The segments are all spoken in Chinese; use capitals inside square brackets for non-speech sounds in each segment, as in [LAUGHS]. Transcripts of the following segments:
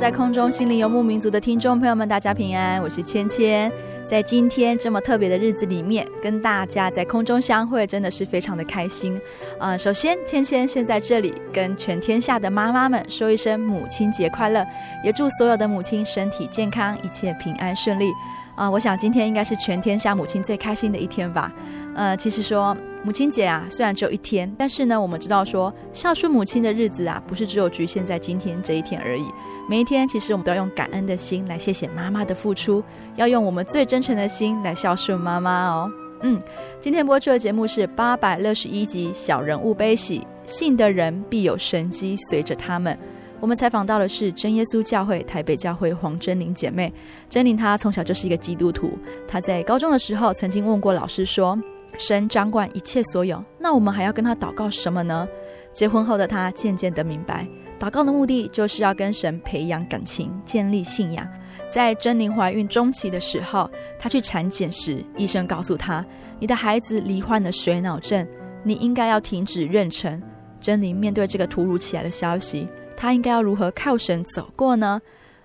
在空中心灵游牧民族的听众朋友们，大家平安，我是芊芊。在今天这么特别的日子里面，跟大家在空中相会，真的是非常的开心。呃，首先，芊芊先在这里跟全天下的妈妈们说一声母亲节快乐，也祝所有的母亲身体健康，一切平安顺利。啊、呃，我想今天应该是全天下母亲最开心的一天吧。呃，其实说母亲节啊，虽然只有一天，但是呢，我们知道说孝顺母亲的日子啊，不是只有局限在今天这一天而已。每一天，其实我们都要用感恩的心来谢谢妈妈的付出，要用我们最真诚的心来孝顺妈妈哦。嗯，今天播出的节目是八百六十一集《小人物悲喜》，信的人必有神迹随着他们。我们采访到的是真耶稣教会台北教会黄真玲姐妹。真玲她从小就是一个基督徒，她在高中的时候曾经问过老师说：“神掌管一切所有，那我们还要跟他祷告什么呢？”结婚后的他渐渐的明白。祷告的目的就是要跟神培养感情，建立信仰。在珍妮怀孕中期的时候，她去产检时，医生告诉她：“你的孩子罹患了水脑症，你应该要停止妊娠。”珍妮面对这个突如其来的消息，她应该要如何靠神走过呢？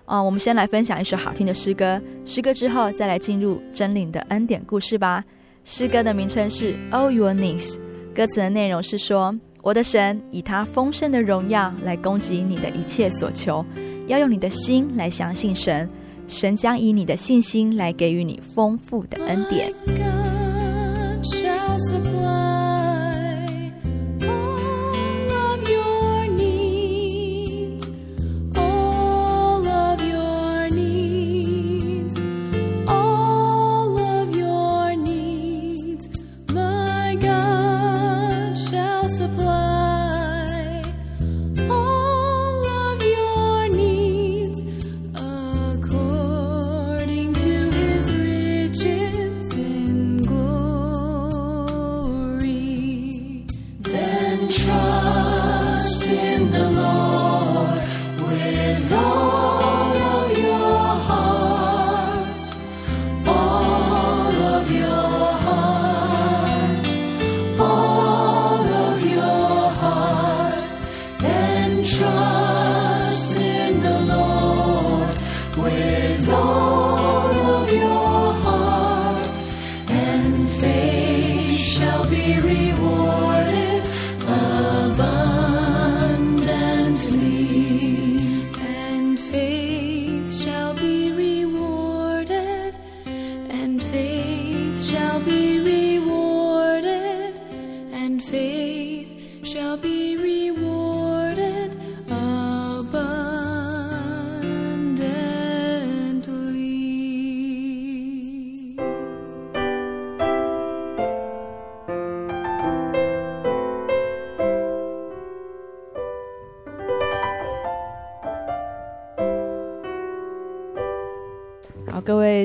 嗯，我们先来分享一首好听的诗歌，诗歌之后再来进入珍妮的恩典故事吧。诗歌的名称是《Oh Your Needs》，歌词的内容是说。我的神以他丰盛的荣耀来供给你的一切所求，要用你的心来相信神，神将以你的信心来给予你丰富的恩典。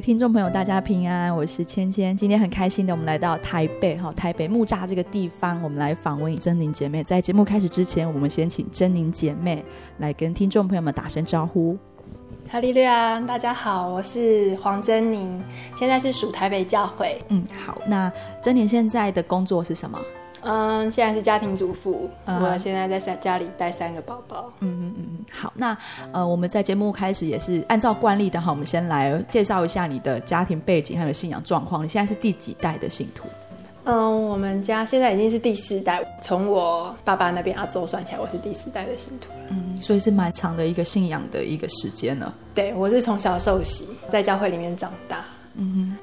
听众朋友，大家平安，我是芊芊。今天很开心的，我们来到台北哈，台北木栅这个地方，我们来访问珍玲姐妹。在节目开始之前，我们先请珍玲姐妹来跟听众朋友们打声招呼。哈利路亚，大家好，我是黄珍妮，现在是属台北教会。嗯，好，那珍妮现在的工作是什么？嗯，现在是家庭主妇，嗯、我现在在三家里带三个宝宝。嗯嗯嗯嗯，好，那呃，我们在节目开始也是按照惯例的哈，我们先来介绍一下你的家庭背景还有信仰状况。你现在是第几代的信徒？嗯，我们家现在已经是第四代，从我爸爸那边阿周算起来，我是第四代的信徒。嗯，所以是蛮长的一个信仰的一个时间了。对，我是从小受洗，在教会里面长大。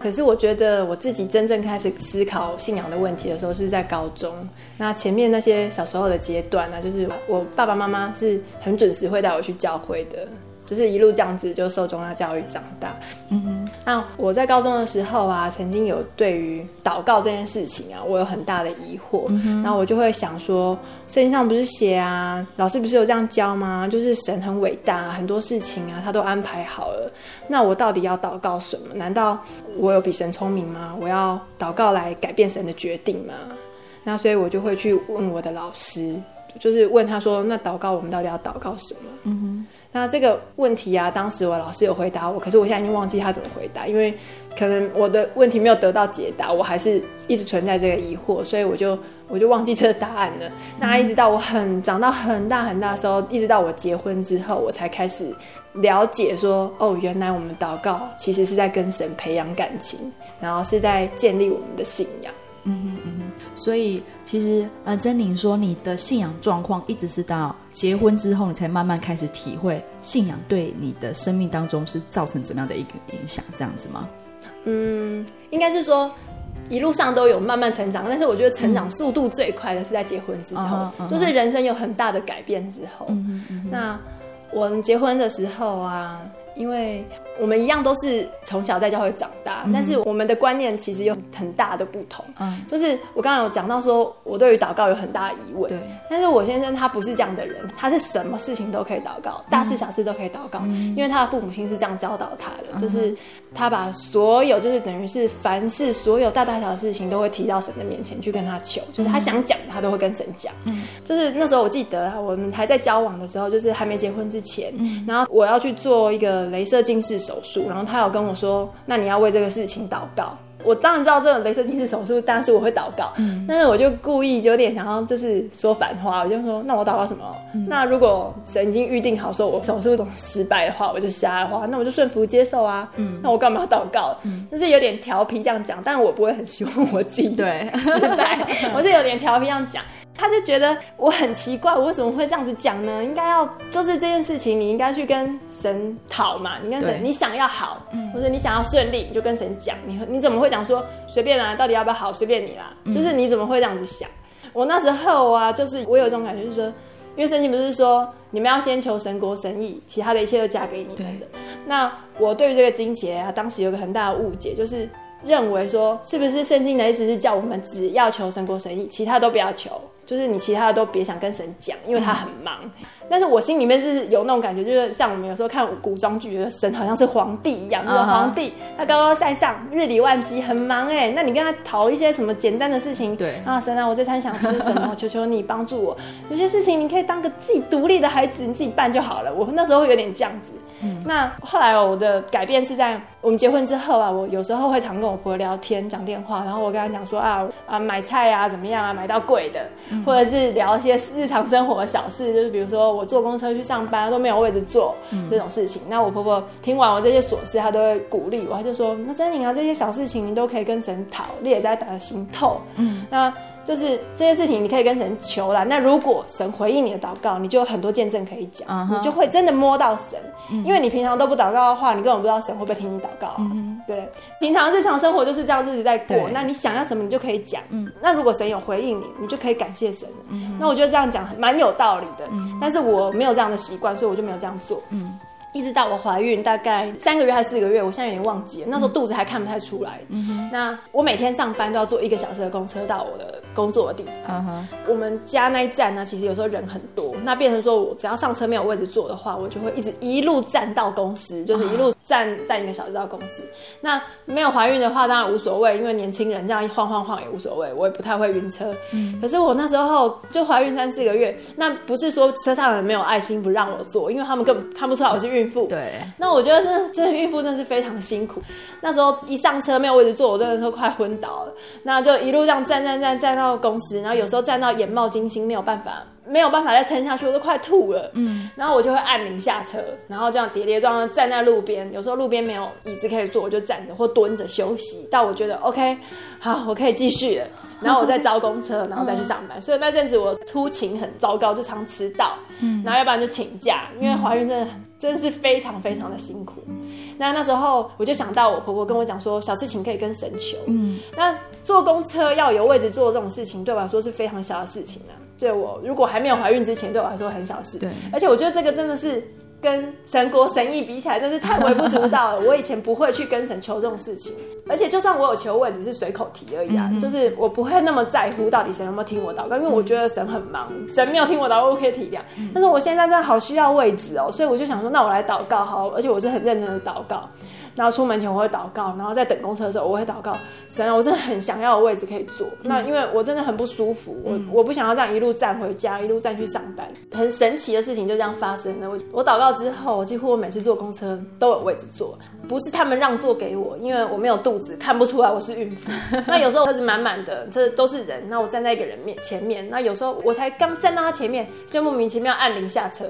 可是我觉得我自己真正开始思考信仰的问题的时候，是在高中。那前面那些小时候的阶段呢，就是我爸爸妈妈是很准时会带我去教会的。就是一路这样子就受宗教教育长大。嗯哼，那我在高中的时候啊，曾经有对于祷告这件事情啊，我有很大的疑惑。嗯哼，然后我就会想说，圣经上不是写啊，老师不是有这样教吗？就是神很伟大，很多事情啊，他都安排好了。那我到底要祷告什么？难道我有比神聪明吗？我要祷告来改变神的决定吗？那所以我就会去问我的老师，就是问他说，那祷告我们到底要祷告什么？嗯哼。那这个问题啊，当时我老师有回答我，可是我现在已经忘记他怎么回答，因为可能我的问题没有得到解答，我还是一直存在这个疑惑，所以我就我就忘记这个答案了。那一直到我很长到很大很大的时候，一直到我结婚之后，我才开始了解说，哦，原来我们祷告其实是在跟神培养感情，然后是在建立我们的信仰。嗯嗯嗯。所以其实，呃，珍妮说你的信仰状况一直是到结婚之后，你才慢慢开始体会信仰对你的生命当中是造成怎么样的一个影响，这样子吗？嗯，应该是说一路上都有慢慢成长，但是我觉得成长速度最快的是在结婚之后，嗯 uh uh. 就是人生有很大的改变之后。嗯哼嗯，那我们结婚的时候啊。因为我们一样都是从小在教会长大，嗯、但是我们的观念其实有很大的不同。嗯，就是我刚刚有讲到说，我对于祷告有很大的疑问。对，但是我先生他不是这样的人，他是什么事情都可以祷告，大事小事都可以祷告，嗯、因为他的父母亲是这样教导他的，嗯、就是他把所有就是等于是凡事所有大大小小的事情都会提到神的面前去跟他求，就是他想讲他都会跟神讲。嗯，就是那时候我记得啊，我们还在交往的时候，就是还没结婚之前，嗯、然后我要去做一个。镭射近视手术，然后他有跟我说：“那你要为这个事情祷告。”我当然知道这种镭射近视手术，但是我会祷告。嗯，但是我就故意有点想要就是说反话，我就说：“那我祷告什么？嗯、那如果神已经预定好说我手术总失败的话，我就瞎的话，那我就顺服接受啊。嗯，那我干嘛要祷告？嗯，就是有点调皮这样讲，但我不会很希望我自己对失败，[LAUGHS] 我是有点调皮这样讲。”他就觉得我很奇怪，我为什么会这样子讲呢？应该要就是这件事情，你应该去跟神讨嘛。你跟神，你想要好，嗯、或者你想要顺利，你就跟神讲。你你怎么会讲说随便啦？到底要不要好？随便你啦。嗯、就是你怎么会这样子想？我那时候啊，就是我有这种感觉，就是说，因为圣经不是说你们要先求神国神意，其他的一切都加给你们的。那我对于这个经节啊，当时有个很大的误解，就是认为说，是不是圣经的意思是叫我们只要求神国神义，其他都不要求？就是你其他的都别想跟神讲，因为他很忙。嗯、但是我心里面就是有那种感觉，就是像我们有时候看古装剧，觉得神好像是皇帝一样，就是皇帝他高高在上，日理万机，很忙哎。那你跟他讨一些什么简单的事情，对啊，神啊，我这餐想吃什么？[LAUGHS] 求求你帮助我。有些事情你可以当个自己独立的孩子，你自己办就好了。我那时候会有点这样子。嗯、那后来我的改变是在我们结婚之后啊，我有时候会常跟我婆婆聊天讲电话，然后我跟她讲说啊啊买菜啊怎么样啊买到贵的，嗯、或者是聊一些日常生活的小事，就是比如说我坐公车去上班都没有位置坐、嗯、这种事情。那我婆婆听完我这些琐事，她都会鼓励我，她就说那祯宁啊这些小事情你都可以跟神讨，你也在打心透。嗯，那。就是这些事情，你可以跟神求啦。那如果神回应你的祷告，你就有很多见证可以讲，uh huh. 你就会真的摸到神。嗯、因为你平常都不祷告的话，你根本不知道神会不会听你祷告、啊。嗯、对，平常日常生活就是这样日子在过。那你想要什么，你就可以讲。嗯、那如果神有回应你，你就可以感谢神。嗯、那我觉得这样讲蛮有道理的。嗯、但是我没有这样的习惯，所以我就没有这样做。嗯一直到我怀孕大概三个月还是四个月，我现在有点忘记了。那时候肚子还看不太出来。嗯哼。那我每天上班都要坐一个小时的公车到我的工作的地方。Uh. 我们家那一站呢，其实有时候人很多，那变成说我只要上车没有位置坐的话，我就会一直一路站到公司，就是一路站站一个小时到公司。Uh. 那没有怀孕的话，当然无所谓，因为年轻人这样一晃晃晃也无所谓，我也不太会晕车。嗯、可是我那时候就怀孕三四个月，那不是说车上人没有爱心不让我坐，因为他们根本看不出来我是孕妇。对。那我觉得真的，真的孕妇真的是非常辛苦。那时候一上车没有位置坐，我真的都快昏倒了。那就一路这样站站站站到公司，然后有时候站到眼冒金星，没有办法，没有办法再撑下去，我都快吐了。嗯，然后我就会按铃下车，然后这样跌跌撞撞站在路边。有时候路边没有椅子可以坐，我就站着或蹲着休息。到我觉得 OK，好，我可以继续了。然后我再招公车，然后再去上班。所以那阵子我出勤很糟糕，就常迟到。嗯，然后要不然就请假，因为怀孕真的真的是非常非常的辛苦。那那时候我就想到我婆婆跟我讲说，小事情可以跟神求。嗯，那坐公车要有位置坐这种事情，对我来说是非常小的事情啊。对我如果还没有怀孕之前，对我来说很小事。对，而且我觉得这个真的是。跟神国神意比起来，真是太微不足道了。我以前不会去跟神求这种事情，而且就算我有求，我也只是随口提而已啊。嗯、就是我不会那么在乎到底神有没有听我祷告，因为我觉得神很忙，神没有听我祷告，我可以体谅。但是我现在真的好需要位置哦，所以我就想说，那我来祷告好，而且我是很认真的祷告。然后出门前我会祷告，然后在等公车的时候我会祷告，神啊，我真的很想要有位置可以坐。嗯、那因为我真的很不舒服，我我不想要这样一路站回家，一路站去上班。很神奇的事情就这样发生了。我我祷告之后，几乎我每次坐公车都有位置坐，不是他们让座给我，因为我没有肚子，看不出来我是孕妇。[LAUGHS] 那有时候车子满满的，这都是人，那我站在一个人面前面，那有时候我才刚站到他前面，就莫名其妙按铃下车。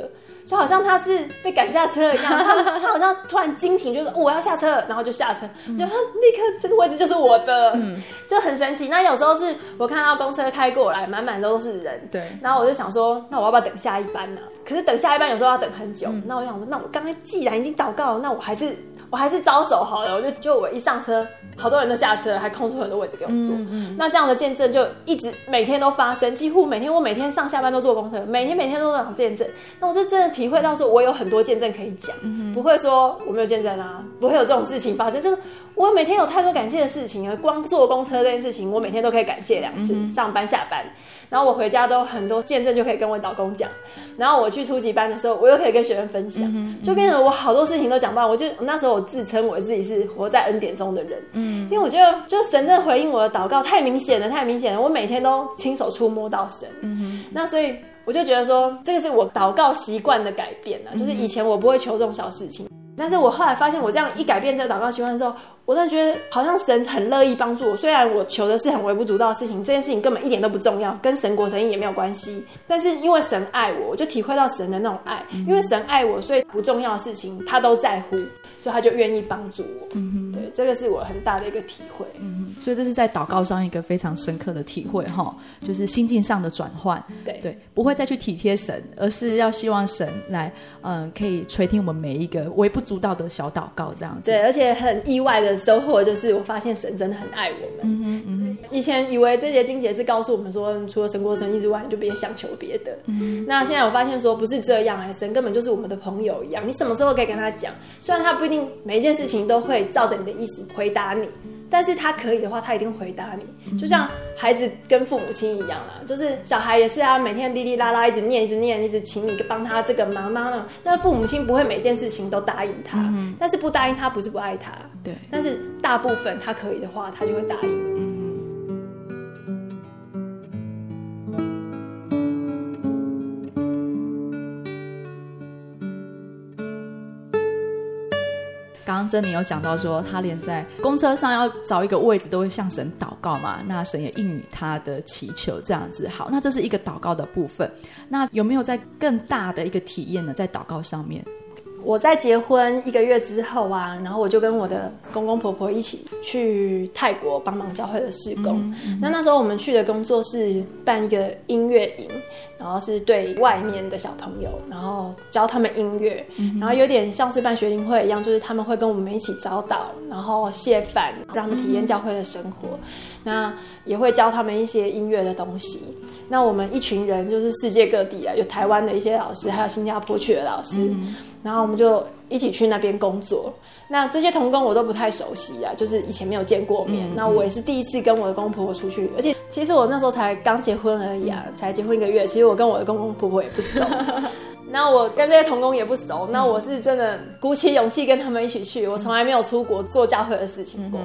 就好像他是被赶下车一样，他他好像突然惊醒，就是我要下车，然后就下车，然后立刻这个位置就是我的，嗯，就很神奇。那有时候是我看到公车开过来，满满都是人，对，然后我就想说，那我要不要等下一班呢？可是等下一班有时候要等很久，那我就想说，那我刚才既然已经祷告了，那我还是。我还是招手好了，我就就我一上车，好多人都下车了，还空出很多位置给我坐。嗯嗯、那这样的见证就一直每天都发生，几乎每天我每天上下班都坐公车，每天每天都有见证。那我就真的体会到说，我有很多见证可以讲，嗯、不会说我没有见证啊，不会有这种事情发生，就是。我每天有太多感谢的事情啊，光坐公车这件事情，我每天都可以感谢两次，上班下班，然后我回家都很多见证就可以跟我老公讲，然后我去初级班的时候，我又可以跟学生分享，就变成我好多事情都讲不完。我就那时候我自称我自己是活在恩典中的人，嗯，因为我觉得就神正回应我的祷告太明显了，太明显了，我每天都亲手触摸到神，嗯哼，那所以我就觉得说这个是我祷告习惯的改变啊，就是以前我不会求这种小事情。但是我后来发现，我这样一改变这个祷告习惯之后，我真的觉得好像神很乐意帮助我。虽然我求的是很微不足道的事情，这件事情根本一点都不重要，跟神国神意也没有关系。但是因为神爱我，我就体会到神的那种爱。因为神爱我，所以不重要的事情他都在乎，所以他就愿意帮助我。嗯哼，对，这个是我很大的一个体会。嗯哼，所以这是在祷告上一个非常深刻的体会哈，就是心境上的转换。对对，不会再去体贴神，而是要希望神来，嗯，可以垂听我们每一个微不足道的小祷告这样子，对，而且很意外的收获就是，我发现神真的很爱我们。嗯哼，嗯哼，以前以为这些经节是告诉我们说，除了神过生意之外，你就别想求别的。嗯，那现在我发现说不是这样哎，神根本就是我们的朋友一样，你什么时候可以跟他讲？虽然他不一定每一件事情都会照着你的意思回答你。但是他可以的话，他一定回答你，就像孩子跟父母亲一样啦，就是小孩也是啊，每天哩哩啦啦一直念，一直念，一直请你帮他这个忙妈呢。那父母亲不会每件事情都答应他，嗯、但是不答应他不是不爱他，对。但是大部分他可以的话，他就会答应。刚刚珍妮有讲到说，他连在公车上要找一个位置都会向神祷告嘛，那神也应允他的祈求，这样子好。那这是一个祷告的部分，那有没有在更大的一个体验呢？在祷告上面？我在结婚一个月之后啊，然后我就跟我的公公婆婆一起去泰国帮忙教会的事工。嗯嗯、那那时候我们去的工作是办一个音乐营，然后是对外面的小朋友，然后教他们音乐，嗯、然后有点像是办学龄会一样，就是他们会跟我们一起早祷，然后谢饭，让他们体验教会的生活。嗯、那也会教他们一些音乐的东西。那我们一群人就是世界各地啊，有台湾的一些老师，还有新加坡去的老师。嗯然后我们就一起去那边工作，那这些童工我都不太熟悉啊，就是以前没有见过面。嗯、那我也是第一次跟我的公公婆婆出去，而且其实我那时候才刚结婚而已啊，嗯、才结婚一个月。其实我跟我的公公婆婆也不熟。那我跟这些童工也不熟，那我是真的鼓起勇气跟他们一起去。我从来没有出国做教会的事情过。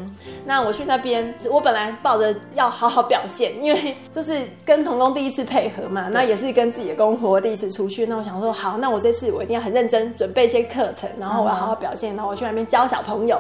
那我去那边，我本来抱着要好好表现，[LAUGHS] 因为就是跟童工第一次配合嘛，那也是跟自己的公婆第一次出去。那我想说，好，那我这次我一定要很认真准备一些课程，然后我要好好表现，然后我去那边教小朋友。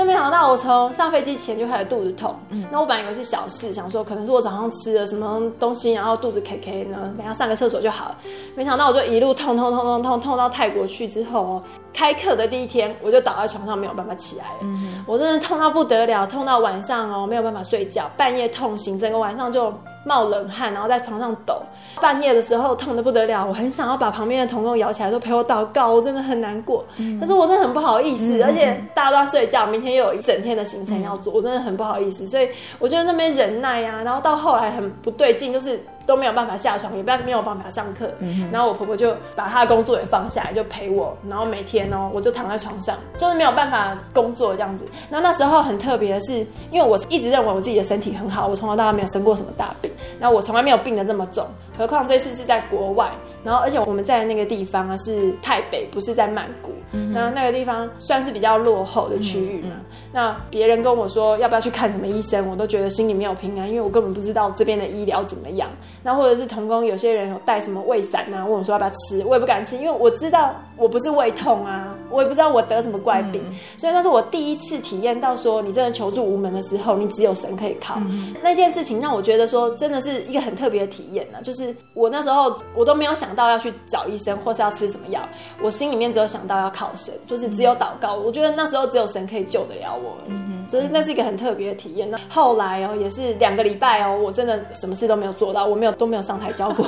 就没想到我从上飞机前就开始肚子痛。嗯那我本来以为是小事，想说可能是我早上吃了什么东西，然后肚子 K K 呢，等下上个厕所就好了。没想到我就一路痛。痛痛痛痛痛痛到泰国去之后哦，开课的第一天我就倒在床上没有办法起来了，嗯、我真的痛到不得了，痛到晚上哦没有办法睡觉，半夜痛醒，整个晚上就冒冷汗，然后在床上抖。半夜的时候痛得不得了，我很想要把旁边的童工摇起来说陪我祷告，我真的很难过。嗯、可是我真的很不好意思，嗯、而且大家都在睡觉，明天又有一整天的行程要做，嗯、我真的很不好意思。所以我觉得那边忍耐啊，然后到后来很不对劲，就是。都没有办法下床，也没有办法上课。嗯、然后我婆婆就把她的工作也放下来，就陪我。然后每天哦，我就躺在床上，就是没有办法工作这样子。那那时候很特别的是，因为我一直认为我自己的身体很好，我从小到大没有生过什么大病。然后我从来没有病得这么重，何况这次是在国外。然后，而且我们在那个地方啊是泰北，不是在曼谷。嗯、哼那那个地方算是比较落后的区域嘛。嗯嗯、那别人跟我说要不要去看什么医生，我都觉得心里没有平安，因为我根本不知道这边的医疗怎么样。那或者是童工，有些人有带什么胃散啊，问我说要不要吃，我也不敢吃，因为我知道我不是胃痛啊，我也不知道我得什么怪病。嗯、所以那是我第一次体验到说，你真的求助无门的时候，你只有神可以靠。嗯、那件事情让我觉得说，真的是一个很特别的体验呢、啊。就是我那时候我都没有想到要去找医生，或是要吃什么药，我心里面只有想到要靠神，就是只有祷告。我觉得那时候只有神可以救得了我。嗯，所以那是一个很特别的体验。那后来哦，也是两个礼拜哦，我真的什么事都没有做到，我没有都没有上台教过。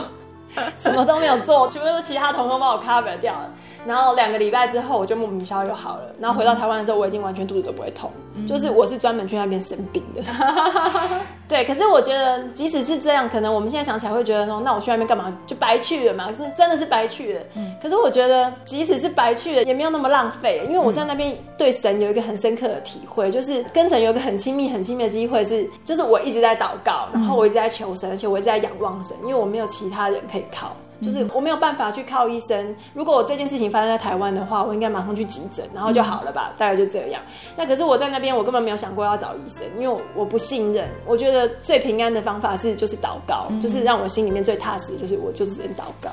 [LAUGHS] 什么都没有做，全部都是其他同工帮我 cover 掉了。然后两个礼拜之后，我就莫名其妙又好了。然后回到台湾的时候，我已经完全肚子都不会痛，嗯、就是我是专门去那边生病的。[LAUGHS] 对，可是我觉得即使是这样，可能我们现在想起来会觉得说，那我去那边干嘛？就白去了嘛？是真的是白去了。嗯、可是我觉得即使是白去了，也没有那么浪费，因为我在那边对神有一个很深刻的体会，就是跟神有一个很亲密、很亲密的机会是，就是我一直在祷告，然后我一直在求神，而且我一直在仰望神，因为我没有其他人可以靠。就是我没有办法去靠医生。如果我这件事情发生在台湾的话，我应该马上去急诊，然后就好了吧？嗯、大概就这样。那可是我在那边，我根本没有想过要找医生，因为我，我不信任。我觉得最平安的方法是就是祷告，嗯、就是让我心里面最踏实，就是我就是人祷告。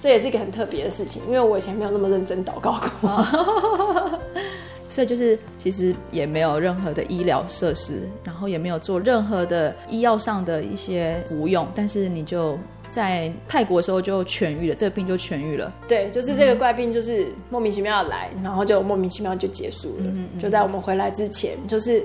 这也是一个很特别的事情，因为我以前没有那么认真祷告过。哦、[LAUGHS] 所以就是其实也没有任何的医疗设施，然后也没有做任何的医药上的一些服用，但是你就。在泰国的时候就痊愈了，这个病就痊愈了。对，就是这个怪病，就是莫名其妙的来，然后就莫名其妙就结束了。嗯嗯，就在我们回来之前，就是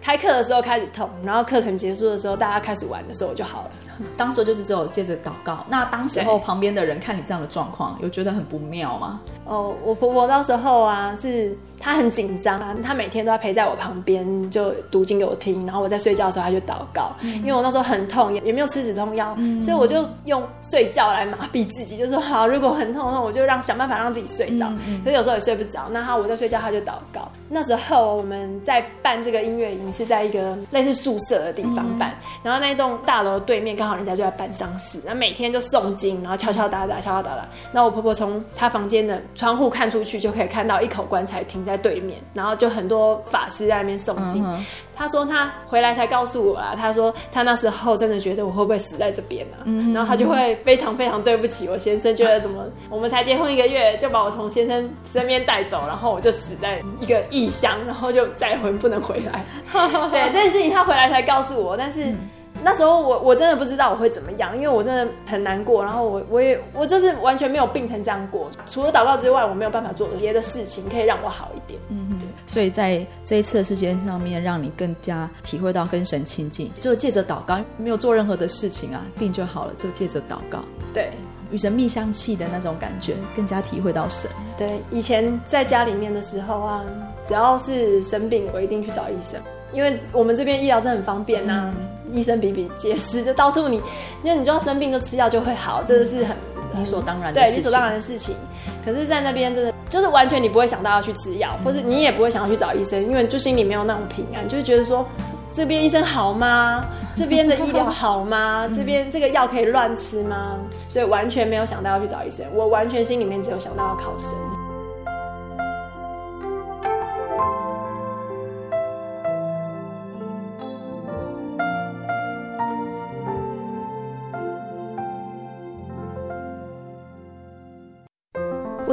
开课的时候开始痛，然后课程结束的时候，大家开始玩的时候就好了。[LAUGHS] 当时就是只有接着祷告。那当时候旁边的人看你这样的状况，有觉得很不妙吗？哦，我婆婆那时候啊是。她很紧张啊，她每天都要陪在我旁边，就读经给我听，然后我在睡觉的时候她就祷告，嗯、因为我那时候很痛，也也没有吃止痛药，嗯、所以我就用睡觉来麻痹自己，就说好，如果很痛的话，我就让想办法让自己睡着。嗯、可是有时候也睡不着，那她我在睡觉，她就祷告。那时候我们在办这个音乐营，是在一个类似宿舍的地方办，嗯、然后那一栋大楼对面刚好人家就在办丧事，然后每天就诵经，然后敲敲打打，敲敲打打。那我婆婆从她房间的窗户看出去，就可以看到一口棺材停在。在对面，然后就很多法师在那边诵经。他说他回来才告诉我啦，他说他那时候真的觉得我会不会死在这边啊？然后他就会非常非常对不起我先生，觉得怎么我们才结婚一个月就把我从先生身边带走，然后我就死在一个异乡，然后就再婚不能回来。[LAUGHS] 对，这件事情他回来才告诉我，但是。嗯那时候我我真的不知道我会怎么样，因为我真的很难过，然后我我也我就是完全没有病成这样过，除了祷告之外，我没有办法做别的事情可以让我好一点。嗯哼，所以在这一次的事件上面，让你更加体会到跟神亲近，就借着祷告，没有做任何的事情啊，病就好了，就借着祷告，对，与神蜜香气的那种感觉，更加体会到神。对，以前在家里面的时候啊，只要是生病，我一定去找医生，因为我们这边医疗真的很方便呐、啊。嗯医生比比皆是，就到处你，因为你就要生病就吃药就会好，这个是很理所当然的事情。对，理所当然的事情。可是，在那边真的就是完全你不会想到要去吃药，或者你也不会想要去找医生，因为就心里没有那种平安，就是觉得说这边医生好吗？这边的医疗好吗？[LAUGHS] 这边这个药可以乱吃吗？所以完全没有想到要去找医生，我完全心里面只有想到要考生。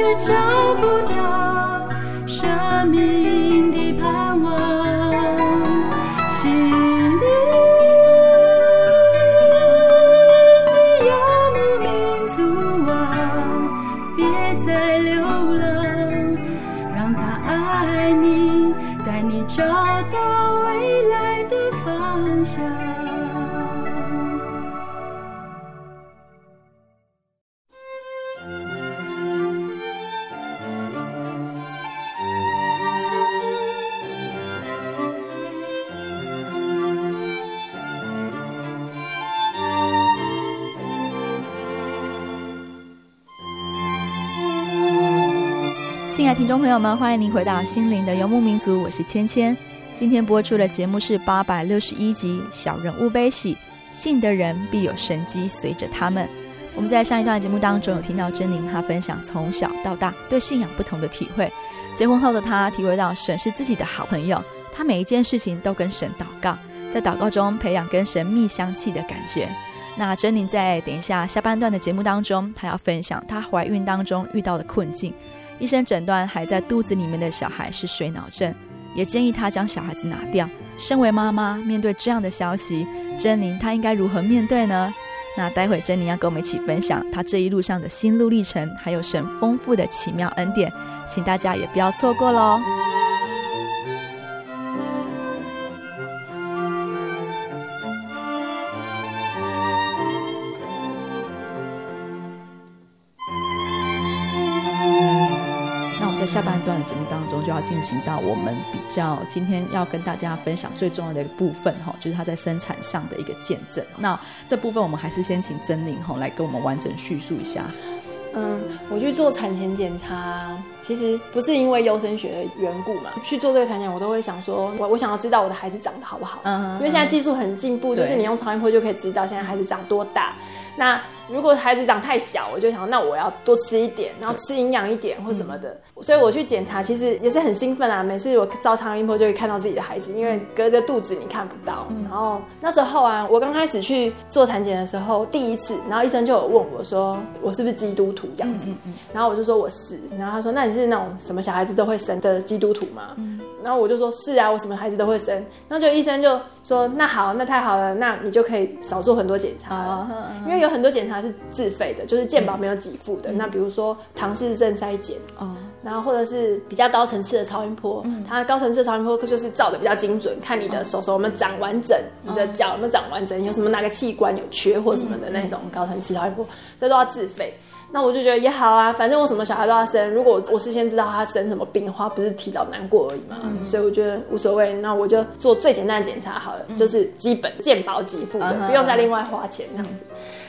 却找不到生命。亲爱的听众朋友们，欢迎您回到《心灵的游牧民族》，我是芊芊。今天播出的节目是八百六十一集《小人物悲喜》，信的人必有神迹随着他们。我们在上一段节目当中有听到珍妮她分享从小到大对信仰不同的体会。结婚后的她体会到神是自己的好朋友，她每一件事情都跟神祷告，在祷告中培养跟神蜜香气的感觉。那珍妮在等一下下半段的节目当中，她要分享她怀孕当中遇到的困境。医生诊断还在肚子里面的小孩是水脑症，也建议他将小孩子拿掉。身为妈妈，面对这样的消息，珍妮她应该如何面对呢？那待会珍妮要跟我们一起分享她这一路上的心路历程，还有神丰富的奇妙恩典，请大家也不要错过喽。中，就要进行到我们比较今天要跟大家分享最重要的一个部分哈，就是他在生产上的一个见证。那这部分我们还是先请曾宁哈来跟我们完整叙述一下。嗯，我去做产前检查，其实不是因为优生学的缘故嘛。去做这个产检，我都会想说，我我想要知道我的孩子长得好不好。嗯，因为现在技术很进步，就是你用超音波就可以知道现在孩子长多大。那如果孩子长太小，我就想，那我要多吃一点，然后吃营养一点或什么的。嗯、所以我去检查，其实也是很兴奋啊。每次我照超音波就会看到自己的孩子，因为隔着肚子你看不到。嗯、然后那时候啊，我刚开始去做产检的时候，第一次，然后医生就有问我说，我是不是基督徒这样子？然后我就说我是。然后他说，那你是那种什么小孩子都会生的基督徒吗？嗯然后我就说是啊，我什么孩子都会生。然后就医生就说，那好，那太好了，那你就可以少做很多检查了，因为有很多检查是自费的，就是健保没有给付的。那比如说唐氏症筛检，然后或者是比较高层次的超音波，它高层次的超音波就是照的比较精准，看你的手手有没有长完整，你的脚有没有长完整，有什么哪个器官有缺或什么的那种高层次超音波，这都要自费。那我就觉得也好啊，反正我什么小孩都要生。如果我我事先知道他生什么病的话，不是提早难过而已嘛。嗯、所以我觉得无所谓。那我就做最简单的检查好了，嗯、就是基本健保给付的，嗯、不用再另外花钱这样子。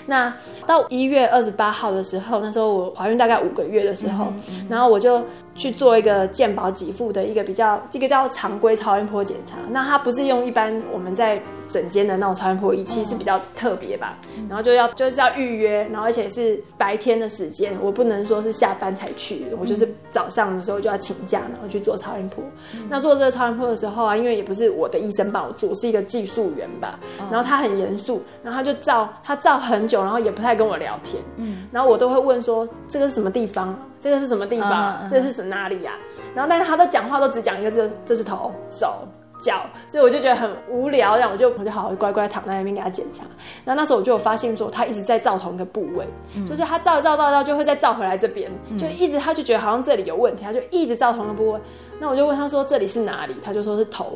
嗯、那到一月二十八号的时候，那时候我怀孕大概五个月的时候，然后我就去做一个健保给付的一个比较这个叫常规超音波检查。那它不是用一般我们在整间的那种超音波仪器是比较特别吧，然后就要就是要预约，然后而且是白天的时间，我不能说是下班才去，我就是早上的时候就要请假，然后去做超音波。那做这个超音波的时候啊，因为也不是我的医生帮我做，是一个技术员吧，然后他很严肃，然后他就照他照很久，然后也不太跟我聊天，嗯，然后我都会问说这个是什么地方？这个是什么地方？这是指哪里呀？然后但是他的讲话都只讲一个字，这是头、手。脚，所以我就觉得很无聊，然后我就我就好好乖乖躺在那边给他检查。然后那时候我就有发现说，他一直在照同一个部位，嗯、就是他照照照照就会再照回来这边，嗯、就一直他就觉得好像这里有问题，他就一直照同一个部位。那我就问他说这里是哪里？他就说是头。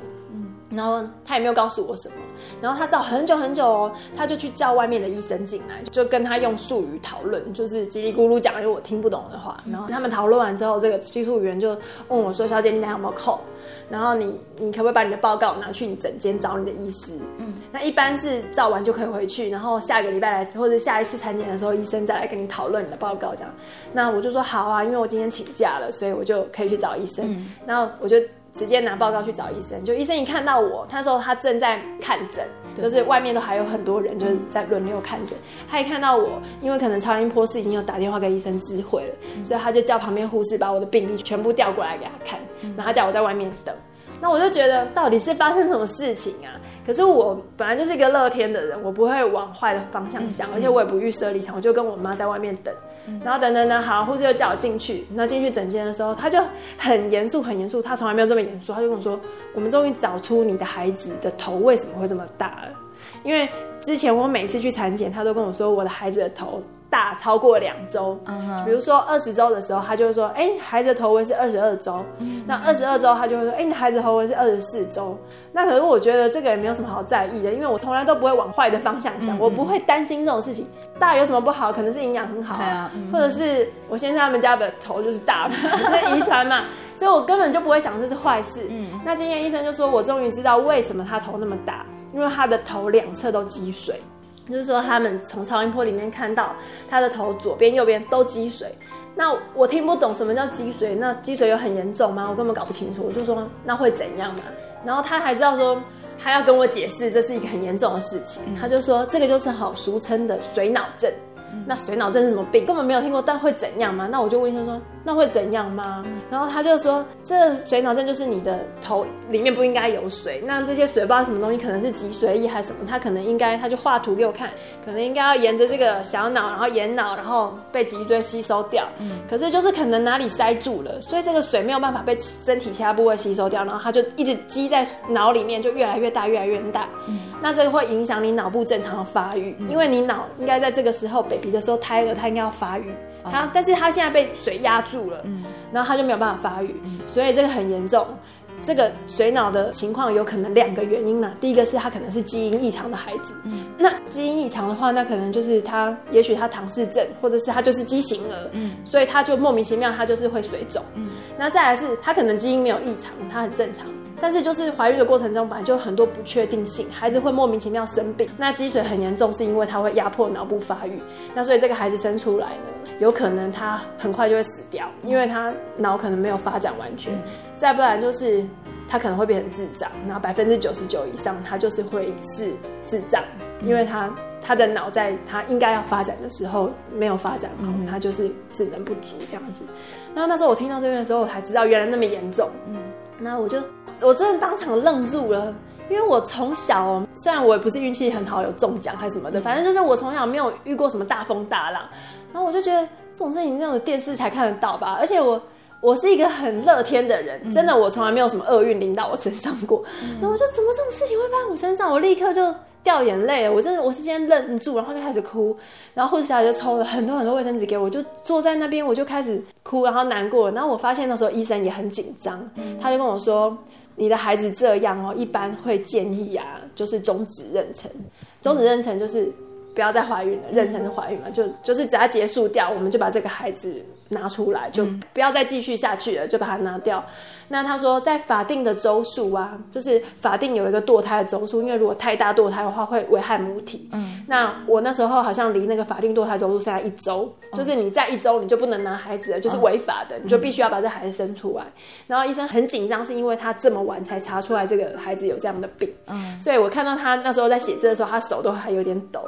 嗯、然后他也没有告诉我什么。然后他照很久很久哦，他就去叫外面的医生进来，就跟他用术语讨论，就是叽里咕噜讲因为我听不懂的话。然后他们讨论完之后，这个技术员就问我说：“小姐，你还有没有空？”然后你你可不可以把你的报告拿去你诊间找你的医师？嗯，那一般是照完就可以回去，然后下个礼拜来或者下一次产检的时候，医生再来跟你讨论你的报告这样。那我就说好啊，因为我今天请假了，所以我就可以去找医生。嗯，然后我就直接拿报告去找医生。就医生一看到我，他说他正在看诊。就是外面都还有很多人，就是在轮流看诊。他一看到我，因为可能超音波室已经有打电话给医生知会了，所以他就叫旁边护士把我的病历全部调过来给他看，然后叫我在外面等。那我就觉得到底是发生什么事情啊？可是我本来就是一个乐天的人，我不会往坏的方向想，而且我也不预设立场，我就跟我妈在外面等。然后等等等，好，护士又叫我进去。那进去诊间的时候，他就很严肃，很严肃。他从来没有这么严肃。他就跟我说：“我们终于找出你的孩子的头为什么会这么大了。因为之前我每次去产检，他都跟我说我的孩子的头。”大超过两周，比如说二十周的时候，他就会说：“哎、欸，孩子的头围是二十二周。嗯”那二十二周，他就会说：“哎、欸，你孩子头围是二十四周。”那可是我觉得这个也没有什么好在意的，因为我从来都不会往坏的方向想，嗯、我不会担心这种事情。大有什么不好？可能是营养很好啊，啊嗯、或者是我先生他们家的头就是大，[LAUGHS] 这遗传嘛，所以我根本就不会想这是坏事。嗯、那今天医生就说：“我终于知道为什么他头那么大，因为他的头两侧都积水。”就是说，他们从超音波里面看到他的头左边、右边都积水。那我听不懂什么叫积水，那积水有很严重吗？我根本搞不清楚。我就说那会怎样嘛？然后他还知道说，他要跟我解释这是一个很严重的事情。他就说这个就是好俗称的水脑症。那水脑症是什么病？根本没有听过，但会怎样吗？那我就问医生说。那会怎样吗？然后他就说，这水脑症就是你的头里面不应该有水，那这些水不知道什么东西，可能是脊髓液还是什么，他可能应该，他就画图给我看，可能应该要沿着这个小脑，然后沿脑，然后被脊椎吸收掉。嗯，可是就是可能哪里塞住了，所以这个水没有办法被身体其他部位吸收掉，然后它就一直积在脑里面，就越来越大，越来越大。嗯，那这个会影响你脑部正常的发育，因为你脑应该在这个时候，baby 的时候，胎儿它应该要发育。他，但是他现在被水压住了，嗯，然后他就没有办法发育，嗯，所以这个很严重。这个水脑的情况有可能两个原因呢。第一个是他可能是基因异常的孩子，嗯，那基因异常的话，那可能就是他，也许他唐氏症，或者是他就是畸形儿，嗯，所以他就莫名其妙，他就是会水肿，嗯，那再来是他可能基因没有异常，他很正常，但是就是怀孕的过程中本来就有很多不确定性，孩子会莫名其妙生病。那积水很严重，是因为他会压迫脑部发育，那所以这个孩子生出来呢。有可能他很快就会死掉，因为他脑可能没有发展完全。再不然就是他可能会变成智障，然后百分之九十九以上他就是会是智障，因为他他的脑在他应该要发展的时候没有发展好，他就是智能不足这样子。然后那时候我听到这边的时候，我才知道原来那么严重。嗯，那我就我真的当场愣住了，因为我从小虽然我也不是运气很好，有中奖还是什么的，反正就是我从小没有遇过什么大风大浪。然后我就觉得这种事情，那种电视才看得到吧。而且我我是一个很乐天的人，真的，我从来没有什么厄运临到我身上过。[LAUGHS] 然后我就怎么这种事情会发生我身上？我立刻就掉眼泪，我真的我是先愣住，然后就开始哭。然后护士小姐就抽了很多很多卫生纸给我，就坐在那边，我就开始哭，然后难过。然后我发现那时候医生也很紧张，他就跟我说：“你的孩子这样哦，一般会建议啊，就是终止妊娠。终止妊娠就是。”不要再怀孕了，妊娠是怀孕嘛，就就是只要结束掉，我们就把这个孩子拿出来，就不要再继续下去了，就把它拿掉。那他说，在法定的周数啊，就是法定有一个堕胎的周数，因为如果太大堕胎的话，会危害母体。嗯，那我那时候好像离那个法定堕胎周数剩下一周，就是你在一周你就不能拿孩子了，就是违法的，你就必须要把这孩子生出来。然后医生很紧张，是因为他这么晚才查出来这个孩子有这样的病。嗯，所以我看到他那时候在写字的时候，他手都还有点抖。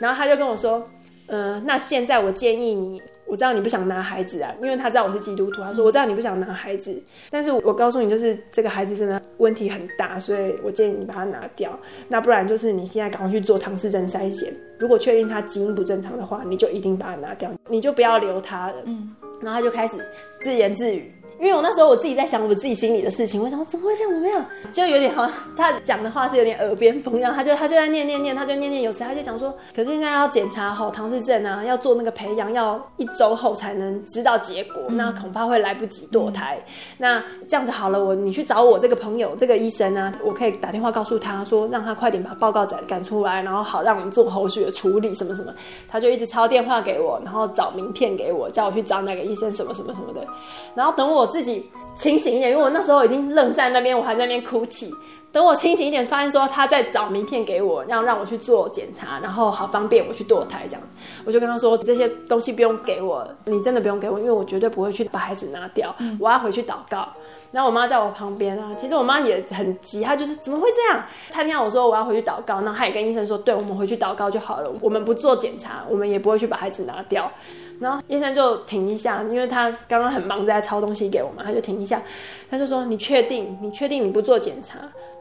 然后他就跟我说，嗯、呃，那现在我建议你。我知道你不想拿孩子啊，因为他知道我是基督徒。他说：“我知道你不想拿孩子，但是我告诉你，就是这个孩子真的问题很大，所以我建议你把它拿掉。那不然就是你现在赶快去做唐氏症筛检，如果确定他基因不正常的话，你就一定把它拿掉，你就不要留他了。”嗯，然后他就开始自言自语。因为我那时候我自己在想我自己心里的事情，我想说怎么会这样？怎么样？就有点好像他讲的话是有点耳边风一样，他就他就在念念念，他就念念有词，他就讲说，可是现在要检查好唐氏症啊，要做那个培养，要一周后才能知道结果，嗯、那恐怕会来不及堕胎。嗯、那这样子好了，我你去找我这个朋友这个医生啊，我可以打电话告诉他说，让他快点把报告赶赶出来，然后好让我们做后续的处理什么什么。他就一直抄电话给我，然后找名片给我，叫我去找那个医生什么什么什么的，然后等我自己。清醒一点，因为我那时候已经愣在那边，我还在那边哭泣。等我清醒一点，发现说他在找名片给我，要让我去做检查，然后好方便我去堕胎这样。我就跟他说，这些东西不用给我，你真的不用给我，因为我绝对不会去把孩子拿掉，我要回去祷告。然后我妈在我旁边啊，其实我妈也很急，她就是怎么会这样？她听到我说我要回去祷告，然后她也跟医生说，对，我们回去祷告就好了，我们不做检查，我们也不会去把孩子拿掉。然后医生就停一下，因为他刚刚很忙在抄东西给我嘛，他就停一下，他就说：“你确定？你确定你不做检查？”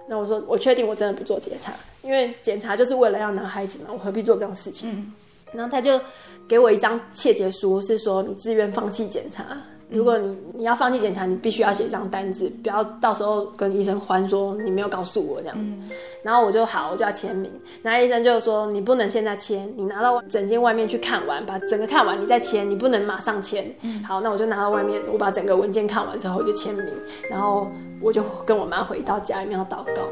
那我说：“我确定，我真的不做检查，因为检查就是为了要拿孩子嘛，我何必做这种事情？”，然后他就给我一张切结书，是说你自愿放弃检查。如果你你要放弃检查，你必须要写一张单子，不要到时候跟医生还说你没有告诉我这样。嗯、然后我就好，我就要签名。然后医生就说你不能现在签，你拿到整间外面去看完，把整个看完你再签，你不能马上签。嗯、好，那我就拿到外面，我把整个文件看完之后我就签名，然后我就跟我妈回到家里面要祷告。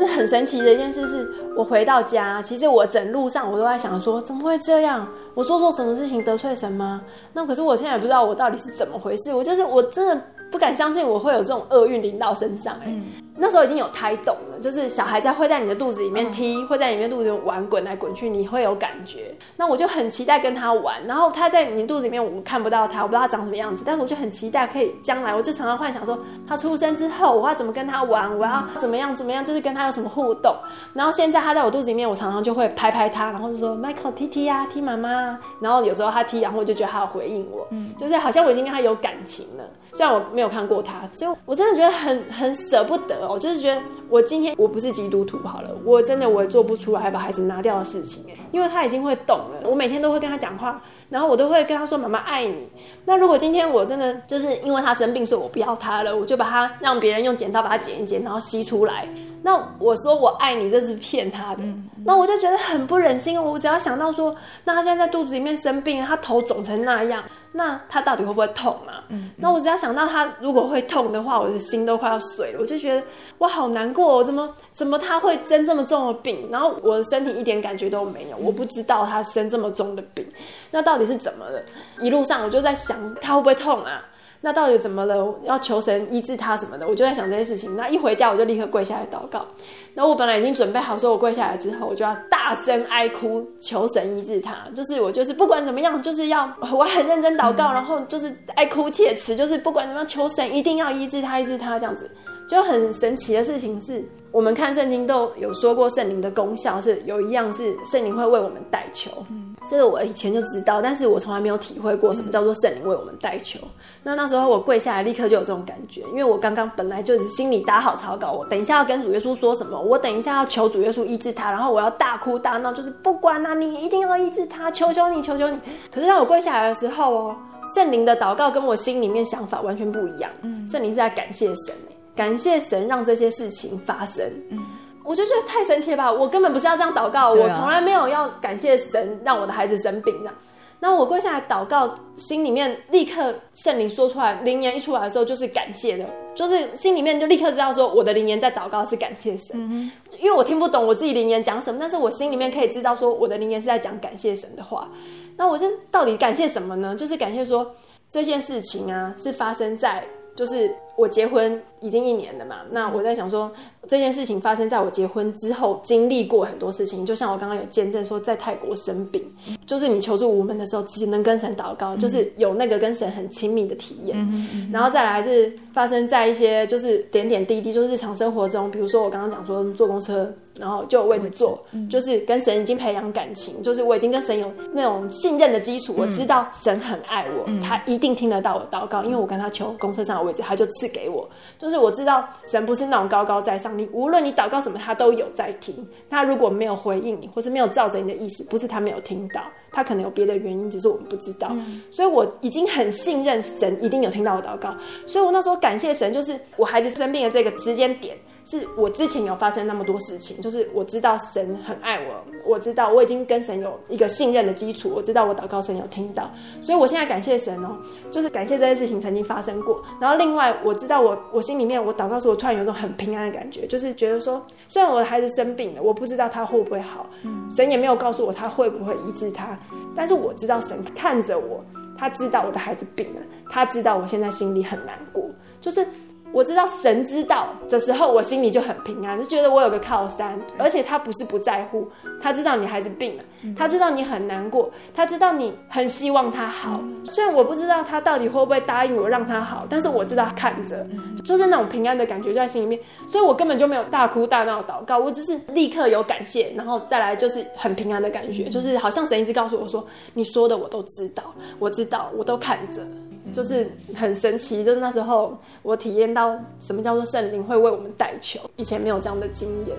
是很神奇的一件事，是我回到家，其实我整路上我都在想说，怎么会这样？我做错什么事情得罪什么？那可是我现在也不知道我到底是怎么回事。我就是我真的不敢相信我会有这种厄运临到身上，欸，哎、嗯。那时候已经有胎动了，就是小孩在会在你的肚子里面踢，嗯、会在里面肚子里面玩，滚来滚去，你会有感觉。那我就很期待跟他玩，然后他在你肚子里面，我看不到他，我不知道他长什么样子，但是我就很期待可以将来，我就常常幻想说，他出生之后我要怎么跟他玩，我要怎么样怎么样，就是跟他有什么互动。然后现在他在我肚子里面，我常常就会拍拍他，然后就说 Michael 踢踢啊，踢妈妈。然后有时候他踢，然后我就觉得他有回应我，嗯，就是好像我已经跟他有感情了。虽然我没有看过他，所以我真的觉得很很舍不得哦，就是觉得。我今天我不是基督徒好了，我真的我也做不出来把孩子拿掉的事情，因为他已经会懂了。我每天都会跟他讲话，然后我都会跟他说：“妈妈爱你。”那如果今天我真的就是因为他生病，所以我不要他了，我就把他让别人用剪刀把他剪一剪，然后吸出来。那我说我爱你，这是骗他的。那我就觉得很不忍心。我只要想到说，那他现在在肚子里面生病，他头肿成那样。那他到底会不会痛啊？那我只要想到他如果会痛的话，我的心都快要碎了。我就觉得哇，好难过哦，怎么怎么他会生这么重的病？然后我的身体一点感觉都没有，我不知道他生这么重的病，那到底是怎么了？一路上我就在想他会不会痛啊？那到底怎么了？要求神医治他什么的？我就在想这件事情。那一回家我就立刻跪下来祷告。那我本来已经准备好说，我跪下来之后，我就要大声哀哭，求神医治他。就是我就是不管怎么样，就是要我很认真祷告，然后就是哀哭切齿，就是不管怎么样，求神一定要医治他，医治他这样子。就很神奇的事情是，我们看圣经都有说过圣灵的功效是有一样是圣灵会为我们代求。这个我以前就知道，但是我从来没有体会过什么叫做圣灵为我们代求。那那时候我跪下来，立刻就有这种感觉，因为我刚刚本来就是心里打好草稿，我等一下要跟主耶稣说什么，我等一下要求主耶稣医治他，然后我要大哭大闹，就是不管啊，你一定要医治他，求求你，求求你。可是当我跪下来的时候哦，圣灵的祷告跟我心里面想法完全不一样。嗯，圣灵是在感谢神，感谢神让这些事情发生。嗯。我就觉得太神奇了吧！我根本不是要这样祷告，啊、我从来没有要感谢神让我的孩子生病这样。那我跪下来祷告，心里面立刻圣灵说出来，灵言一出来的时候就是感谢的，就是心里面就立刻知道说我的灵言在祷告是感谢神，嗯、因为我听不懂我自己灵言讲什么，但是我心里面可以知道说我的灵言是在讲感谢神的话。那我就到底感谢什么呢？就是感谢说这件事情啊是发生在就是我结婚已经一年了嘛，那我在想说。这件事情发生在我结婚之后，经历过很多事情。就像我刚刚有见证说，在泰国生病，就是你求助无门的时候，只能跟神祷告，就是有那个跟神很亲密的体验。然后再来是发生在一些就是点点滴滴，就是日常生活中，比如说我刚刚讲说坐公车，然后就有位置坐，就是跟神已经培养感情，就是我已经跟神有那种信任的基础，我知道神很爱我，他一定听得到我祷告，因为我跟他求公车上的位置，他就赐给我。就是我知道神不是那种高高在上。你无论你祷告什么，他都有在听。他如果没有回应你，或是没有照着你的意思，不是他没有听到，他可能有别的原因，只是我们不知道。嗯、所以我已经很信任神，一定有听到我祷告。所以我那时候感谢神，就是我孩子生病的这个时间点。是我之前有发生那么多事情，就是我知道神很爱我，我知道我已经跟神有一个信任的基础，我知道我祷告神有听到，所以我现在感谢神哦，就是感谢这些事情曾经发生过。然后另外我知道我我心里面我祷告时，我突然有一种很平安的感觉，就是觉得说，虽然我的孩子生病了，我不知道他会不会好，神也没有告诉我他会不会医治他，但是我知道神看着我，他知道我的孩子病了，他知道我现在心里很难过，就是。我知道神知道的时候，我心里就很平安，就觉得我有个靠山，而且他不是不在乎，他知道你孩子病了，他知道你很难过，他知道你很希望他好。虽然我不知道他到底会不会答应我让他好，但是我知道他看着，就是那种平安的感觉就在心里面，所以我根本就没有大哭大闹祷告，我只是立刻有感谢，然后再来就是很平安的感觉，就是好像神一直告诉我说，你说的我都知道，我知道，我都看着。就是很神奇，就是那时候我体验到什么叫做圣灵会为我们带球，以前没有这样的经验。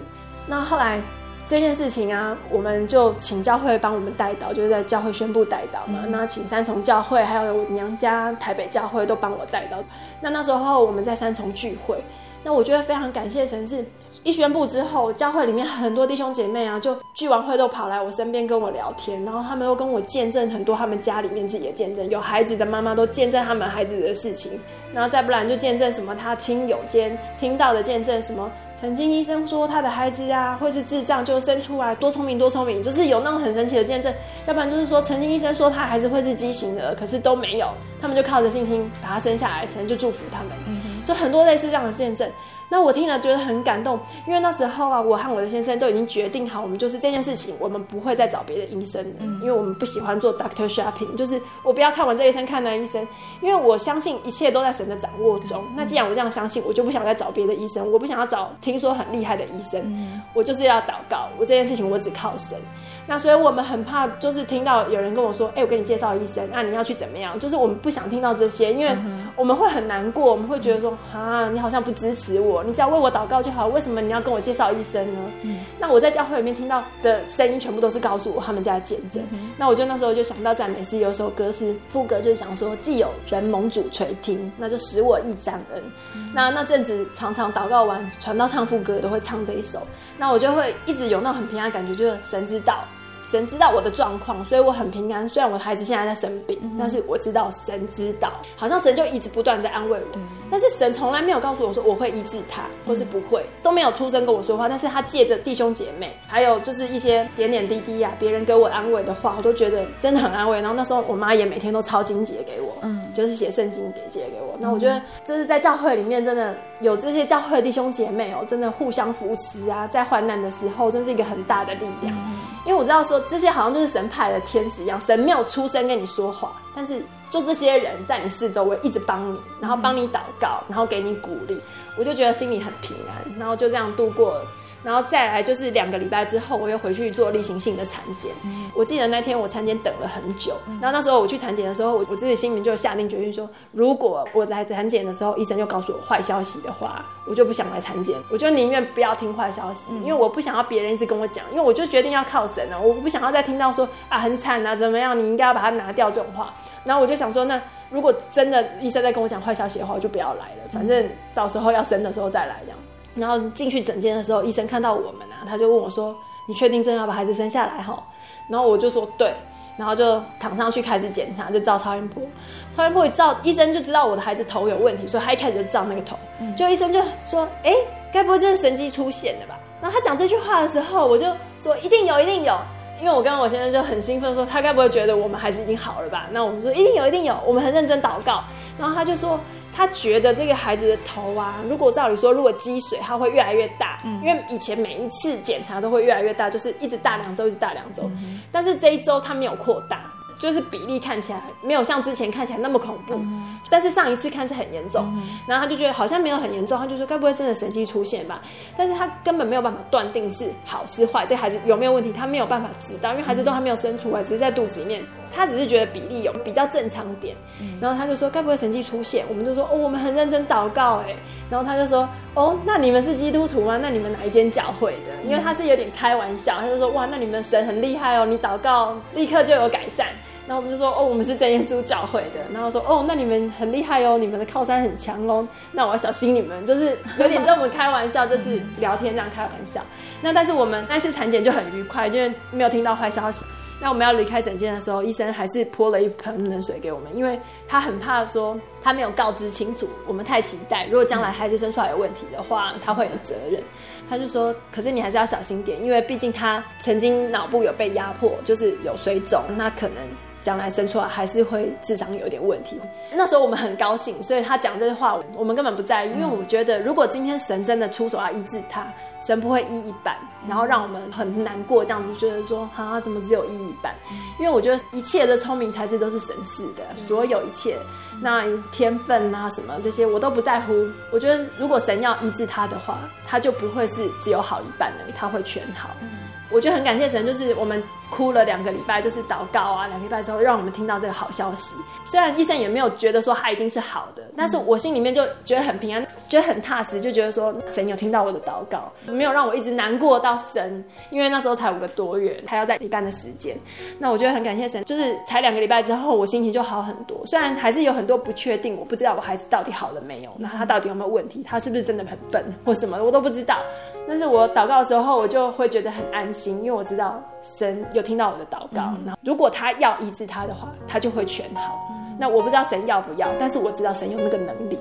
那后来这件事情啊，我们就请教会帮我们代祷，就是在教会宣布代祷嘛。那请三重教会还有我娘家台北教会都帮我带到。那那时候我们在三重聚会，那我觉得非常感谢神是。一宣布之后，教会里面很多弟兄姐妹啊，就聚完会都跑来我身边跟我聊天，然后他们又跟我见证很多他们家里面自己的见证，有孩子的妈妈都见证他们孩子的事情，然后再不然就见证什么他亲友间听到的见证，什么曾经医生说他的孩子啊会是智障就生出来多聪明多聪明，就是有那种很神奇的见证，要不然就是说曾经医生说他孩子会是畸形的，可是都没有，他们就靠着信心把他生下来，神就祝福他们，就很多类似这样的见证。那我听了觉得很感动，因为那时候啊，我和我的先生都已经决定好，我们就是这件事情，我们不会再找别的医生了，因为我们不喜欢做 doctor shopping，就是我不要看完这医生看那医生，因为我相信一切都在神的掌握中。那既然我这样相信，我就不想再找别的医生，我不想要找听说很厉害的医生，我就是要祷告，我这件事情我只靠神。那所以我们很怕，就是听到有人跟我说，哎、欸，我给你介绍医生，那你要去怎么样？就是我们不想听到这些，因为我们会很难过，我们会觉得说，啊，你好像不支持我。你只要为我祷告就好，为什么你要跟我介绍医生呢？嗯、那我在教会里面听到的声音，全部都是告诉我他们家的见证。嗯、那我就那时候就想到赞美诗有首歌是副歌，就是想说，既有人蒙主垂听，那就使我一沾恩。嗯、那那阵子常常祷告完传到唱副歌都会唱这一首，那我就会一直有那种很平安的感觉，就是神知道。神知道我的状况，所以我很平安。虽然我的孩子现在在生病，嗯、但是我知道神知道，好像神就一直不断在安慰我。嗯、但是神从来没有告诉我说我会医治他，或是不会，嗯、都没有出声跟我说话。但是他借着弟兄姐妹，还有就是一些点点滴滴啊，别人给我安慰的话，我都觉得真的很安慰。然后那时候我妈也每天都抄经节给我，嗯，就是写圣经给借给我。那我觉得就是在教会里面，真的有这些教会的弟兄姐妹哦，真的互相扶持啊，在患难的时候，真是一个很大的力量。嗯因为我知道说这些好像就是神派的天使一样，神没有出声跟你说话，但是就这些人在你四周围一直帮你，然后帮你祷告，然后给你鼓励，我就觉得心里很平安，然后就这样度过了。然后再来就是两个礼拜之后，我又回去做例行性的产检。嗯、我记得那天我产检等了很久。嗯、然后那时候我去产检的时候，我我自己心里就下定决心说，如果我在产检的时候，医生又告诉我坏消息的话，我就不想来产检。我就宁愿不要听坏消息，嗯、因为我不想要别人一直跟我讲，因为我就决定要靠神了。我不想要再听到说啊很惨啊怎么样，你应该要把它拿掉这种话。然后我就想说，那如果真的医生在跟我讲坏消息的话，我就不要来了。反正到时候要生的时候再来这样。然后进去诊间的时候，医生看到我们啊，他就问我说：“你确定真的要把孩子生下来？”哈，然后我就说：“对。”然后就躺上去开始检查，就照超音波。超音波一照，医生就知道我的孩子头有问题，所以他一开始就照那个头。就医生就说：“哎，该不会真的神迹出现了吧？”然后他讲这句话的时候，我就说：“一定有，一定有。”因为我跟我先生就很兴奋，说他该不会觉得我们孩子已经好了吧？那我们说一定有，一定有，我们很认真祷告。然后他就说，他觉得这个孩子的头啊，如果照理说，如果积水，它会越来越大。嗯，因为以前每一次检查都会越来越大，就是一直大两周，一直大两周。嗯，但是这一周它没有扩大。就是比例看起来没有像之前看起来那么恐怖，嗯、但是上一次看是很严重，嗯、然后他就觉得好像没有很严重，他就说该不会真的神经出现吧？但是他根本没有办法断定是好是坏，这孩子有没有问题，他没有办法知道，因为孩子都还没有生出来，只是在肚子里面，他只是觉得比例有比较正常点，然后他就说该不会神迹出现？我们就说哦，我们很认真祷告哎，然后他就说哦，那你们是基督徒吗？那你们哪一间教会的？因为他是有点开玩笑，他就说哇，那你们神很厉害哦，你祷告立刻就有改善。然后我们就说哦，我们是真耶稣教会的。然后说哦，那你们很厉害哦，你们的靠山很强哦。那我要小心你们，就是有点跟我们开玩笑，就是聊天这样开玩笑。那但是我们那次产检就很愉快，就是没有听到坏消息。那我们要离开诊间的时候，医生还是泼了一盆冷水给我们，因为他很怕说他没有告知清楚，我们太期待，如果将来孩子生出来有问题的话，他会有责任。他就说，可是你还是要小心点，因为毕竟他曾经脑部有被压迫，就是有水肿，那可能。将来生出来还是会智商有点问题。那时候我们很高兴，所以他讲这些话，我们根本不在意，因为我们觉得如果今天神真的出手要医治他，神不会医一半，然后让我们很难过，这样子觉得说啊，怎么只有医一半？因为我觉得一切的聪明才智都是神赐的，所有一切，那天分啊什么这些我都不在乎。我觉得如果神要医治他的话，他就不会是只有好一半而已，他会全好。我觉得很感谢神，就是我们哭了两个礼拜，就是祷告啊，两个礼拜之后让我们听到这个好消息。虽然医生也没有觉得说他一定是好的，但是我心里面就觉得很平安，觉得很踏实，就觉得说神有听到我的祷告，没有让我一直难过到神。因为那时候才五个多月，还要在一半的时间。那我觉得很感谢神，就是才两个礼拜之后，我心情就好很多。虽然还是有很多不确定，我不知道我孩子到底好了没有，那他到底有没有问题，他是不是真的很笨或什么，我都不知道。但是我祷告的时候，我就会觉得很安心，因为我知道神有听到我的祷告。然后如果他要医治他的话，他就会全好。那我不知道神要不要，但是我知道神有那个能力。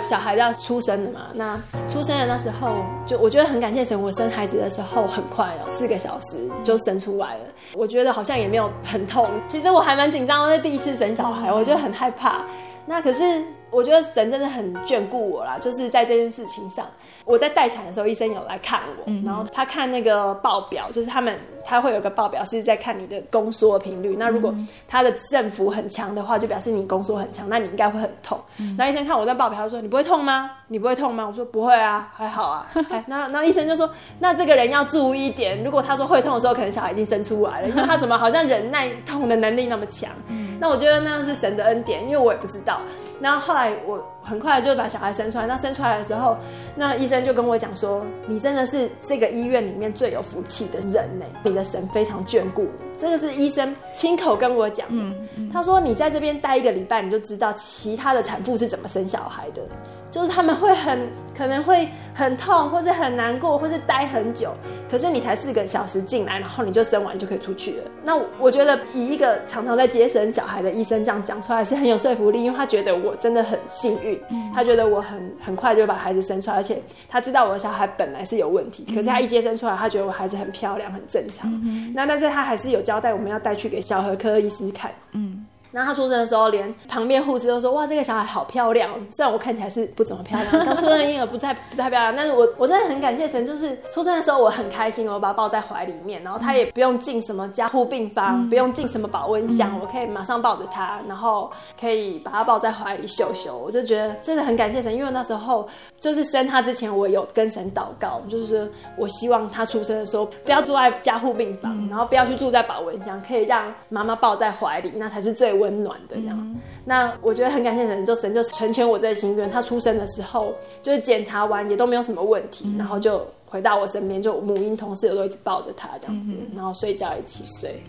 小孩要出生了嘛？那出生的那时候，就我觉得很感谢神。我生孩子的时候很快哦，四个小时就生出来了。我觉得好像也没有很痛。其实我还蛮紧张的，是第一次生小孩，我觉得很害怕。那可是我觉得神真的很眷顾我啦，就是在这件事情上。我在待产的时候，医生有来看我，嗯、然后他看那个报表，就是他们他会有个报表是在看你的宫缩频率。那如果他的振幅很强的话，就表示你宫缩很强，那你应该会很痛。那、嗯、医生看我在报表，他说：“你不会痛吗？你不会痛吗？”我说：“不会啊，还好啊。[LAUGHS] 哎”那 [LAUGHS] 那医生就说：“那这个人要注意一点，如果他说会痛的时候，可能小孩已经生出来了，因为他怎么好像忍耐痛的能力那么强？”嗯、那我觉得那是神的恩典，因为我也不知道。然后后来我。很快就把小孩生出来。那生出来的时候，那医生就跟我讲说：“你真的是这个医院里面最有福气的人呢，你的神非常眷顾你。”这个是医生亲口跟我讲的。嗯嗯、他说：“你在这边待一个礼拜，你就知道其他的产妇是怎么生小孩的。”就是他们会很可能会很痛，或者很难过，或是待很久。可是你才四个小时进来，然后你就生完就可以出去了。那我觉得以一个常常在接生小孩的医生这样讲出来是很有说服力，因为他觉得我真的很幸运，他觉得我很很快就把孩子生出来，而且他知道我的小孩本来是有问题，可是他一接生出来，他觉得我孩子很漂亮，很正常。那但是他还是有交代我们要带去给小儿科医师看。嗯。然后他出生的时候，连旁边护士都说：“哇，这个小孩好漂亮。”虽然我看起来是不怎么漂亮，[LAUGHS] 刚出生的婴儿不太不太漂亮，但是我我真的很感谢神，就是出生的时候我很开心，我把他抱在怀里面，然后他也不用进什么加护病房，不用进什么保温箱，我可以马上抱着他，然后可以把他抱在怀里秀秀。我就觉得真的很感谢神，因为那时候就是生他之前，我有跟神祷告，就是我希望他出生的时候不要住在加护病房，然后不要去住在保温箱，可以让妈妈抱在怀里，那才是最。温暖的这样，嗯、那我觉得很感谢神，就神就成全我这个心愿。他出生的时候，就是检查完也都没有什么问题，嗯、然后就回到我身边，就母婴同事都一直抱着他这样子，嗯、然后睡觉一起睡。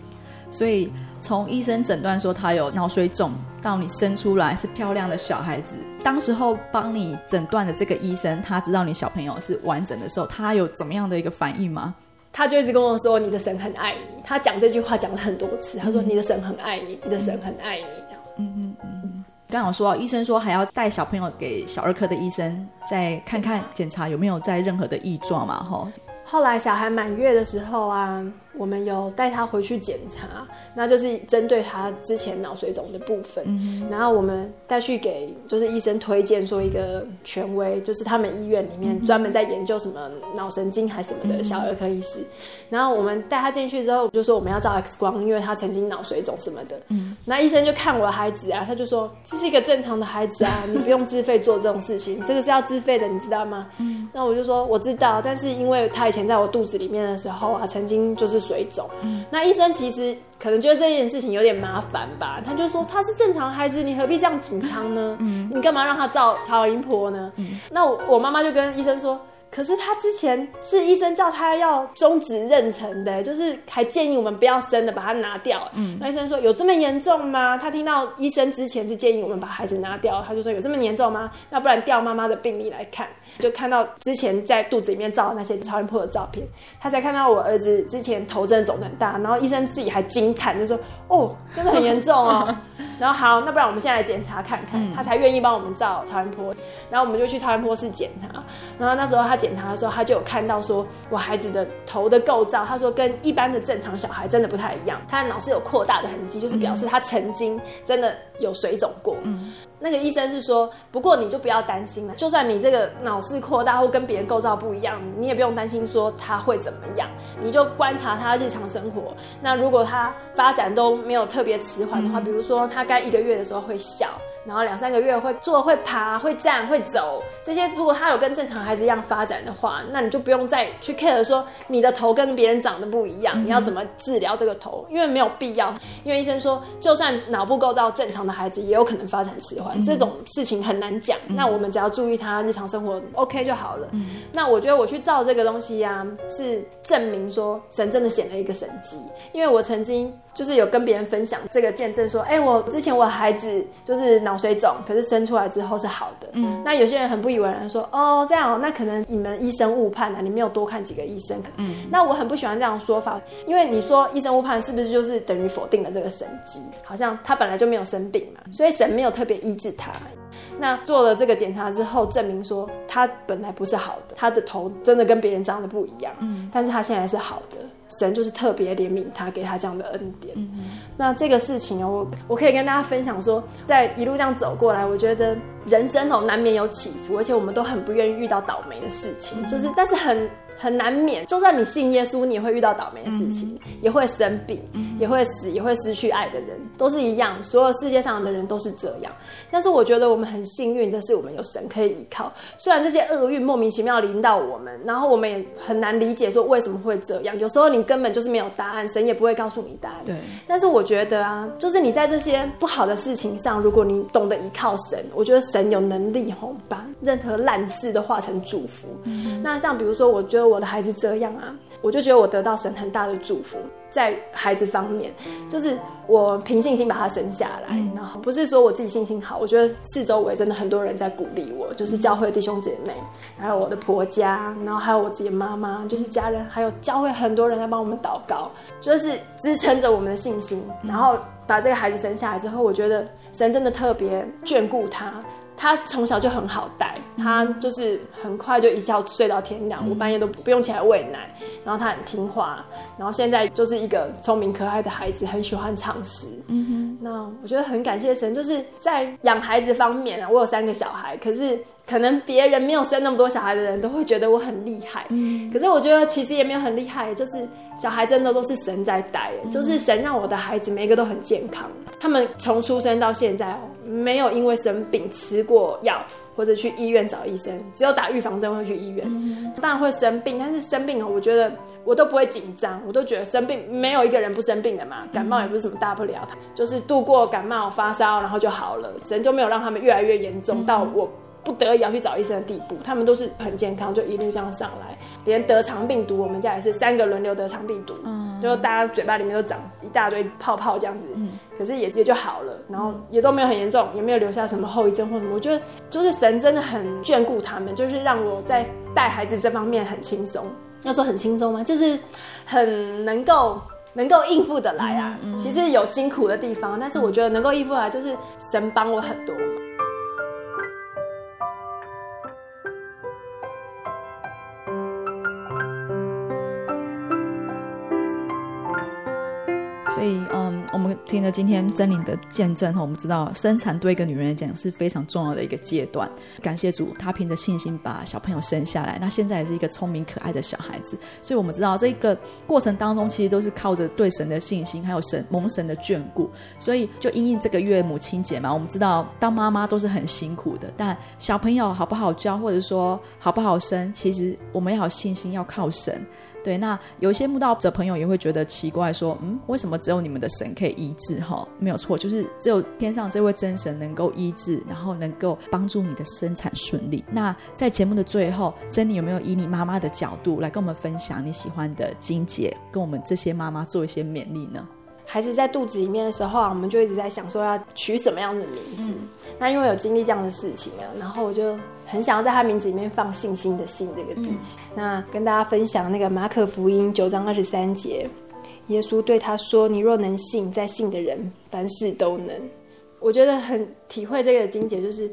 所以从医生诊断说他有脑水肿，到你生出来是漂亮的小孩子，当时候帮你诊断的这个医生，他知道你小朋友是完整的时候，他有怎么样的一个反应吗？他就一直跟我说：“你的神很爱你。”他讲这句话讲了很多次。他说：“你的神很爱你，你的神很爱你。”这样。嗯嗯嗯。刚好说，医生说还要带小朋友给小儿科的医生再看看检查有没有在任何的异状嘛？哈。后来小孩满月的时候啊。我们有带他回去检查，那就是针对他之前脑水肿的部分。嗯、然后我们带去给就是医生推荐说一个权威，就是他们医院里面专门在研究什么脑神经还是什么的小儿科医师。嗯、然后我们带他进去之后，就说我们要照 X 光，因为他曾经脑水肿什么的。嗯，那医生就看我的孩子啊，他就说这是一个正常的孩子啊，[LAUGHS] 你不用自费做这种事情，这个是要自费的，你知道吗？嗯，那我就说我知道，但是因为他以前在我肚子里面的时候啊，曾经就是。水肿，那医生其实可能觉得这件事情有点麻烦吧，他就说他是正常孩子，你何必这样紧张呢？嗯你干嘛让他照超音波呢？那我我妈妈就跟医生说，可是他之前是医生叫他要终止妊娠的，就是还建议我们不要生的，把它拿掉。嗯那医生说有这么严重吗？他听到医生之前是建议我们把孩子拿掉，他就说有这么严重吗？那不然调妈妈的病例来看。就看到之前在肚子里面照的那些超音波的照片，他才看到我儿子之前头真的肿得很大，然后医生自己还惊叹，就说：“哦，真的很严重哦。[LAUGHS] ”然后好，那不然我们现在来检查看看，他才愿意帮我们照超音波。然后我们就去超音波室检查，然后那时候他检查的时候，他就有看到说我孩子的头的构造，他说跟一般的正常小孩真的不太一样，他的脑是有扩大的痕迹，就是表示他曾经真的有水肿过。嗯。那个医生是说，不过你就不要担心了，就算你这个脑室扩大或跟别人构造不一样，你也不用担心说他会怎么样，你就观察他日常生活。那如果他发展都没有特别迟缓的话，比如说他该一个月的时候会笑。然后两三个月会坐、会爬、会站、会走，这些如果他有跟正常孩子一样发展的话，那你就不用再去 care 说你的头跟别人长得不一样，你要怎么治疗这个头？因为没有必要，因为医生说，就算脑部构造正常的孩子也有可能发展迟缓，这种事情很难讲。那我们只要注意他日常生活 OK 就好了。那我觉得我去照这个东西呀、啊，是证明说神真的显了一个神迹，因为我曾经。就是有跟别人分享这个见证，说，哎、欸，我之前我孩子就是脑水肿，可是生出来之后是好的。嗯，那有些人很不以为然，说，哦，这样，哦那可能你们医生误判了，你没有多看几个医生。嗯，那我很不喜欢这样说法，因为你说医生误判，是不是就是等于否定了这个神迹？好像他本来就没有生病嘛，所以神没有特别医治他。那做了这个检查之后，证明说他本来不是好的，他的头真的跟别人长得不一样。嗯，但是他现在是好的。神就是特别怜悯他，给他这样的恩典。嗯、那这个事情哦，我我可以跟大家分享说，在一路这样走过来，我觉得人生哦难免有起伏，而且我们都很不愿意遇到倒霉的事情，嗯、就是但是很。很难免，就算你信耶稣，你也会遇到倒霉的事情，嗯、也会生病，嗯、也会死，也会失去爱的人，都是一样。所有世界上的人都是这样。但是我觉得我们很幸运的是，我们有神可以依靠。虽然这些厄运莫名其妙临到我们，然后我们也很难理解说为什么会这样。有时候你根本就是没有答案，神也不会告诉你答案。对。但是我觉得啊，就是你在这些不好的事情上，如果你懂得依靠神，我觉得神有能力吼把任何烂事都化成祝福。嗯、那像比如说，我觉得。我的孩子这样啊，我就觉得我得到神很大的祝福，在孩子方面，就是我凭信心把他生下来，然后不是说我自己信心好，我觉得四周围真的很多人在鼓励我，就是教会弟兄姐妹，还有我的婆家，然后还有我自己的妈妈，就是家人，还有教会很多人在帮我们祷告，就是支撑着我们的信心，然后把这个孩子生下来之后，我觉得神真的特别眷顾他。他从小就很好带，他就是很快就一觉睡到天亮，我半夜都不用起来喂奶，然后他很听话，然后现在就是一个聪明可爱的孩子，很喜欢唱诗。嗯哼，那我觉得很感谢神，就是在养孩子方面啊，我有三个小孩，可是可能别人没有生那么多小孩的人都会觉得我很厉害，嗯，可是我觉得其实也没有很厉害，就是小孩真的都是神在带，就是神让我的孩子每一个都很健康，他们从出生到现在哦。没有因为生病吃过药或者去医院找医生，只有打预防针会去医院。嗯、当然会生病，但是生病哦，我觉得我都不会紧张，我都觉得生病没有一个人不生病的嘛，感冒也不是什么大不了，他就是度过感冒发烧然后就好了，神就没有让他们越来越严重到我不得已要去找医生的地步，他们都是很健康，就一路这样上来。连得肠病毒，我们家也是三个轮流得肠病毒，嗯，就大家嘴巴里面都长一大堆泡泡这样子，嗯，可是也也就好了，然后也都没有很严重，也没有留下什么后遗症或什么。我觉得就是神真的很眷顾他们，就是让我在带孩子这方面很轻松。要说很轻松吗？就是很能够能够应付的来啊。嗯嗯、其实有辛苦的地方，但是我觉得能够应付得来，就是神帮我很多。所以，嗯，我们听了今天真灵的见证哈，我们知道生产对一个女人来讲是非常重要的一个阶段。感谢主，她凭着信心把小朋友生下来，那现在也是一个聪明可爱的小孩子。所以我们知道这个过程当中，其实都是靠着对神的信心，还有神蒙神的眷顾。所以，就因应这个月母亲节嘛，我们知道当妈妈都是很辛苦的，但小朋友好不好教，或者说好不好生，其实我们要有信心，要靠神。对，那有一些慕道者朋友也会觉得奇怪，说，嗯，为什么只有你们的神可以医治？哈，没有错，就是只有天上这位真神能够医治，然后能够帮助你的生产顺利。那在节目的最后，珍妮有没有以你妈妈的角度来跟我们分享你喜欢的经节，跟我们这些妈妈做一些勉励呢？孩子在肚子里面的时候啊，我们就一直在想说要取什么样的名字。嗯、那因为有经历这样的事情啊，然后我就很想要在他名字里面放信心的“信”这个字。嗯、那跟大家分享那个马可福音九章二十三节，耶稣对他说：“你若能信，在信的人凡事都能。”我觉得很体会这个经节，就是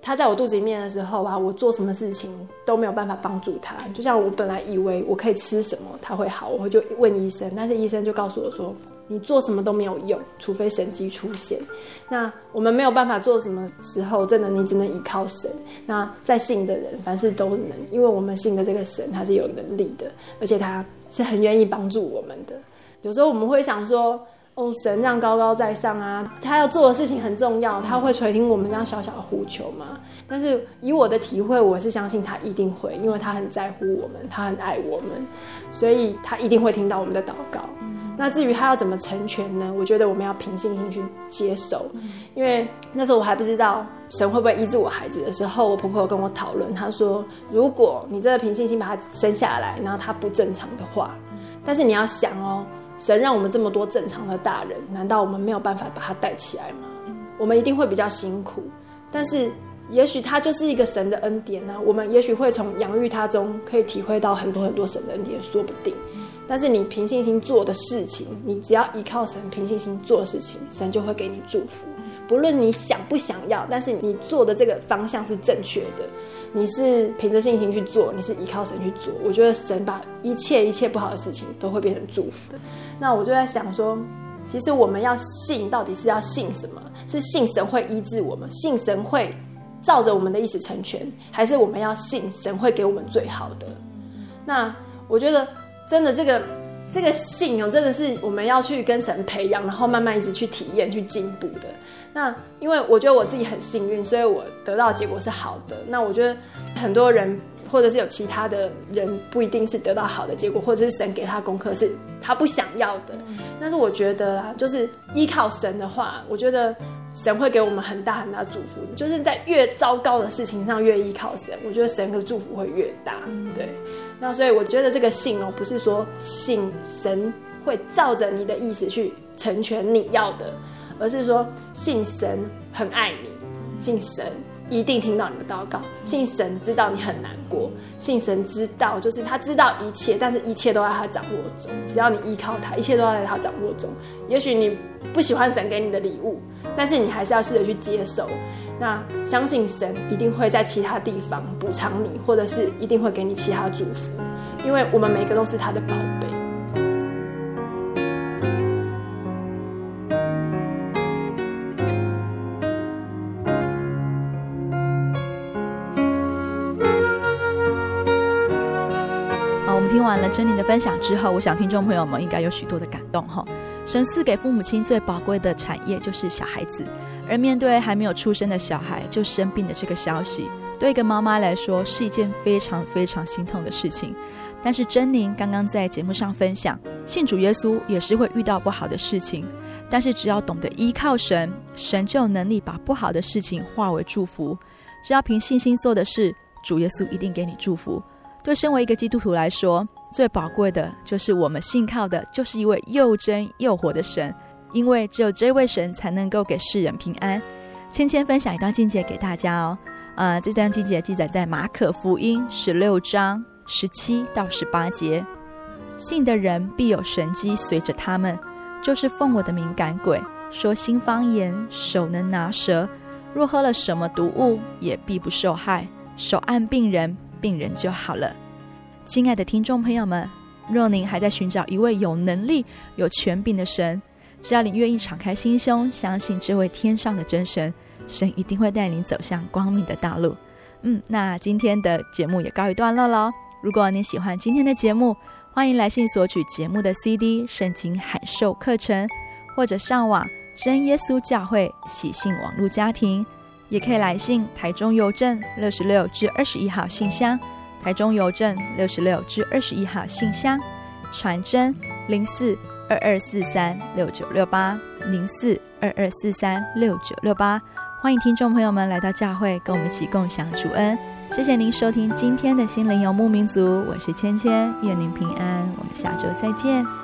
他在我肚子里面的时候啊，我做什么事情都没有办法帮助他。就像我本来以为我可以吃什么他会好，我就问医生，但是医生就告诉我说。你做什么都没有用，除非神迹出现。那我们没有办法做什么时候，真的你只能依靠神。那在信的人凡事都能，因为我们信的这个神他是有能力的，而且他是很愿意帮助我们的。有时候我们会想说，哦，神这样高高在上啊，他要做的事情很重要，他会垂听我们这样小小的呼求吗？但是以我的体会，我是相信他一定会，因为他很在乎我们，他很爱我们，所以他一定会听到我们的祷告。那至于他要怎么成全呢？我觉得我们要凭信心去接受，因为那时候我还不知道神会不会医治我孩子的时候，我婆婆有跟我讨论，她说：如果你真的凭信心把他生下来，然后他不正常的话，但是你要想哦，神让我们这么多正常的大人，难道我们没有办法把他带起来吗？我们一定会比较辛苦，但是也许他就是一个神的恩典呢。我们也许会从养育他中可以体会到很多很多神的恩典，说不定。但是你凭信心做的事情，你只要依靠神，凭信心做的事情，神就会给你祝福。不论你想不想要，但是你做的这个方向是正确的，你是凭着信心去做，你是依靠神去做。我觉得神把一切一切不好的事情都会变成祝福的。那我就在想说，其实我们要信，到底是要信什么？是信神会医治我们，信神会照着我们的意思成全，还是我们要信神会给我们最好的？那我觉得。真的，这个这个信哦，真的是我们要去跟神培养，然后慢慢一直去体验、去进步的。那因为我觉得我自己很幸运，所以我得到的结果是好的。那我觉得很多人或者是有其他的人，不一定是得到好的结果，或者是神给他功课是他不想要的。但是我觉得啊，就是依靠神的话，我觉得神会给我们很大很大的祝福。就是在越糟糕的事情上越依靠神，我觉得神的祝福会越大。对。那所以我觉得这个信哦，不是说信神会照着你的意思去成全你要的，而是说信神很爱你，信神一定听到你的祷告，信神知道你很难过，信神知道就是他知道一切，但是一切都在他掌握中，只要你依靠他，一切都在他掌握中。也许你不喜欢神给你的礼物，但是你还是要试着去接受。那相信神一定会在其他地方补偿你，或者是一定会给你其他祝福，因为我们每个都是他的宝贝。好，我们听完了珍妮的分享之后，我想听众朋友们应该有许多的感动哈。神赐给父母亲最宝贵的产业就是小孩子。而面对还没有出生的小孩就生病的这个消息，对一个妈妈来说是一件非常非常心痛的事情。但是珍妮刚刚在节目上分享，信主耶稣也是会遇到不好的事情，但是只要懂得依靠神，神就有能力把不好的事情化为祝福。只要凭信心做的事，主耶稣一定给你祝福。对身为一个基督徒来说，最宝贵的就是我们信靠的，就是一位又真又活的神，因为只有这位神才能够给世人平安。芊芊分享一段经节给大家哦，呃，这段经节记载在马可福音十六章十七到十八节，信的人必有神迹随着他们，就是奉我的名赶鬼，说新方言，手能拿蛇。若喝了什么毒物，也必不受害；手按病人，病人就好了。亲爱的听众朋友们，若您还在寻找一位有能力、有权柄的神，只要你愿意敞开心胸，相信这位天上的真神，神一定会带你走向光明的道路。嗯，那今天的节目也告一段落喽。如果您喜欢今天的节目，欢迎来信索取节目的 CD、圣经函授课程，或者上网。真耶稣教会喜信网络家庭，也可以来信台中邮政六十六至二十一号信箱，台中邮政六十六至二十一号信箱，传真零四二二四三六九六八零四二二四三六九六八，欢迎听众朋友们来到教会，跟我们一起共享主恩。谢谢您收听今天的心灵游牧民族，我是芊芊，愿您平安，我们下周再见。